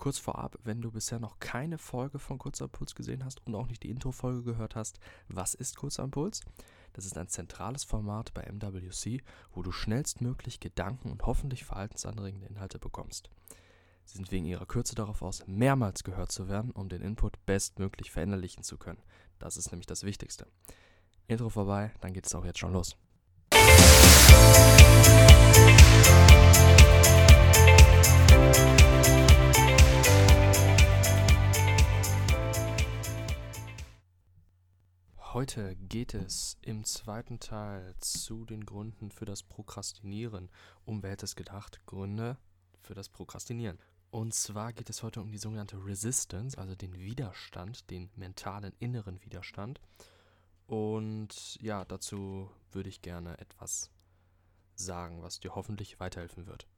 Kurz vorab, wenn du bisher noch keine Folge von Kurzer Impuls gesehen hast und auch nicht die Intro-Folge gehört hast, was ist Kurzer Impuls? Das ist ein zentrales Format bei MWC, wo du schnellstmöglich Gedanken und hoffentlich verhaltensanregende Inhalte bekommst. Sie sind wegen ihrer Kürze darauf aus, mehrmals gehört zu werden, um den Input bestmöglich verinnerlichen zu können. Das ist nämlich das Wichtigste. Intro vorbei, dann geht es auch jetzt schon los. Heute geht es im zweiten Teil zu den Gründen für das Prokrastinieren. Um wer hätte es gedacht? Gründe für das Prokrastinieren. Und zwar geht es heute um die sogenannte Resistance, also den Widerstand, den mentalen inneren Widerstand. Und ja, dazu würde ich gerne etwas sagen, was dir hoffentlich weiterhelfen wird.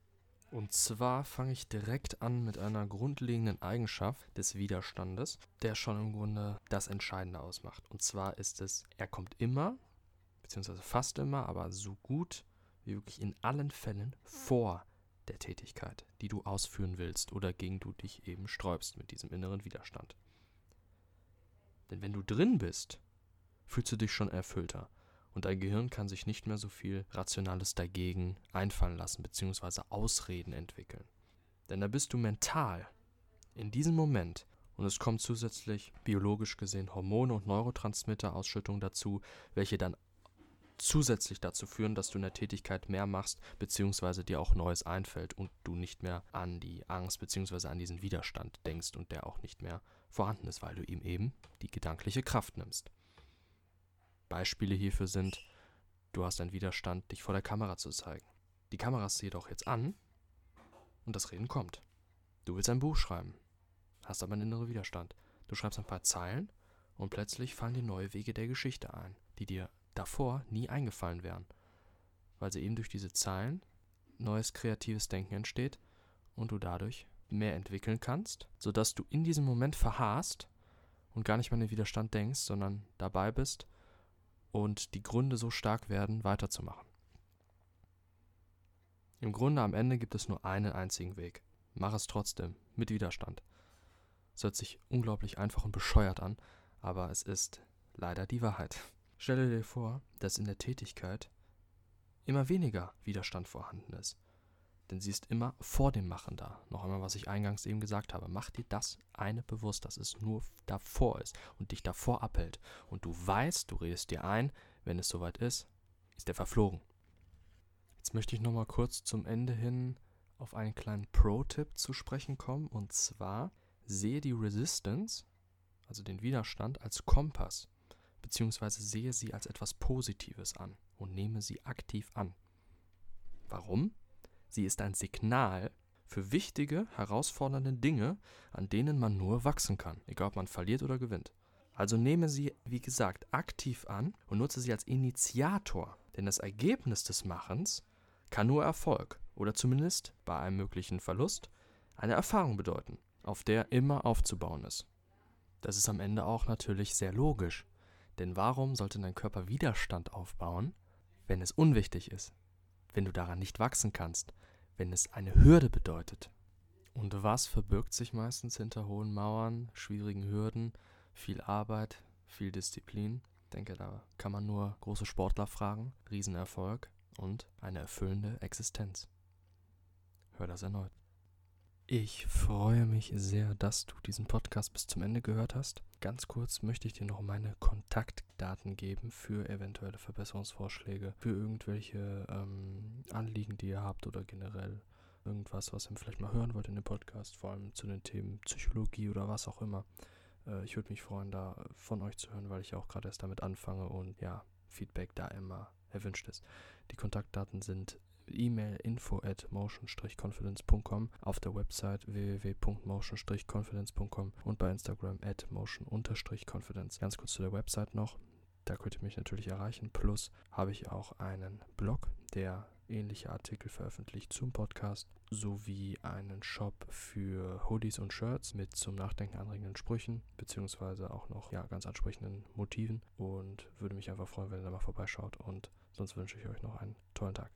Und zwar fange ich direkt an mit einer grundlegenden Eigenschaft des Widerstandes, der schon im Grunde das Entscheidende ausmacht. Und zwar ist es, er kommt immer, beziehungsweise fast immer, aber so gut wie wirklich in allen Fällen vor der Tätigkeit, die du ausführen willst oder gegen du dich eben sträubst mit diesem inneren Widerstand. Denn wenn du drin bist, fühlst du dich schon erfüllter und dein Gehirn kann sich nicht mehr so viel Rationales dagegen einfallen lassen bzw. Ausreden entwickeln. Denn da bist du mental in diesem Moment und es kommt zusätzlich biologisch gesehen Hormone und Neurotransmitterausschüttung dazu, welche dann zusätzlich dazu führen, dass du in der Tätigkeit mehr machst, beziehungsweise dir auch Neues einfällt und du nicht mehr an die Angst beziehungsweise an diesen Widerstand denkst und der auch nicht mehr vorhanden ist, weil du ihm eben die gedankliche Kraft nimmst. Beispiele hierfür sind, du hast einen Widerstand, dich vor der Kamera zu zeigen. Die Kamera ist jedoch jetzt an und das Reden kommt. Du willst ein Buch schreiben, hast aber einen inneren Widerstand. Du schreibst ein paar Zeilen und plötzlich fallen dir neue Wege der Geschichte ein, die dir davor nie eingefallen wären, weil sie eben durch diese Zeilen neues kreatives Denken entsteht und du dadurch mehr entwickeln kannst, sodass du in diesem Moment verharrst und gar nicht mehr an den Widerstand denkst, sondern dabei bist und die Gründe so stark werden, weiterzumachen. Im Grunde am Ende gibt es nur einen einzigen Weg. Mach es trotzdem, mit Widerstand. Es hört sich unglaublich einfach und bescheuert an, aber es ist leider die Wahrheit. Stelle dir vor, dass in der Tätigkeit immer weniger Widerstand vorhanden ist denn sie ist immer vor dem Machen da. Noch einmal, was ich eingangs eben gesagt habe. Mach dir das eine bewusst, dass es nur davor ist und dich davor abhält. Und du weißt, du redest dir ein, wenn es soweit ist, ist er verflogen. Jetzt möchte ich nochmal kurz zum Ende hin auf einen kleinen Pro-Tipp zu sprechen kommen. Und zwar sehe die Resistance, also den Widerstand, als Kompass, beziehungsweise sehe sie als etwas Positives an und nehme sie aktiv an. Warum? Sie ist ein Signal für wichtige, herausfordernde Dinge, an denen man nur wachsen kann, egal ob man verliert oder gewinnt. Also nehme sie, wie gesagt, aktiv an und nutze sie als Initiator, denn das Ergebnis des Machens kann nur Erfolg oder zumindest bei einem möglichen Verlust eine Erfahrung bedeuten, auf der immer aufzubauen ist. Das ist am Ende auch natürlich sehr logisch, denn warum sollte dein Körper Widerstand aufbauen, wenn es unwichtig ist, wenn du daran nicht wachsen kannst, wenn es eine Hürde bedeutet. Und was verbirgt sich meistens hinter hohen Mauern, schwierigen Hürden, viel Arbeit, viel Disziplin? Ich denke, da kann man nur große Sportler fragen, Riesenerfolg und eine erfüllende Existenz. Hör das erneut. Ich freue mich sehr, dass du diesen Podcast bis zum Ende gehört hast. Ganz kurz möchte ich dir noch meine Kontaktdaten geben für eventuelle Verbesserungsvorschläge, für irgendwelche ähm, Anliegen, die ihr habt oder generell irgendwas, was ihr vielleicht mal hören wollt in dem Podcast, vor allem zu den Themen Psychologie oder was auch immer. Äh, ich würde mich freuen, da von euch zu hören, weil ich auch gerade erst damit anfange und ja, Feedback da immer erwünscht ist. Die Kontaktdaten sind E-Mail info at motion-confidence.com, auf der Website www.motion-confidence.com und bei Instagram at motion-confidence. Ganz kurz zu der Website noch. Da könnt ihr mich natürlich erreichen. Plus habe ich auch einen Blog, der ähnliche Artikel veröffentlicht zum Podcast, sowie einen Shop für Hoodies und Shirts mit zum Nachdenken anregenden Sprüchen, beziehungsweise auch noch ja, ganz ansprechenden Motiven. Und würde mich einfach freuen, wenn ihr da mal vorbeischaut. Und sonst wünsche ich euch noch einen tollen Tag.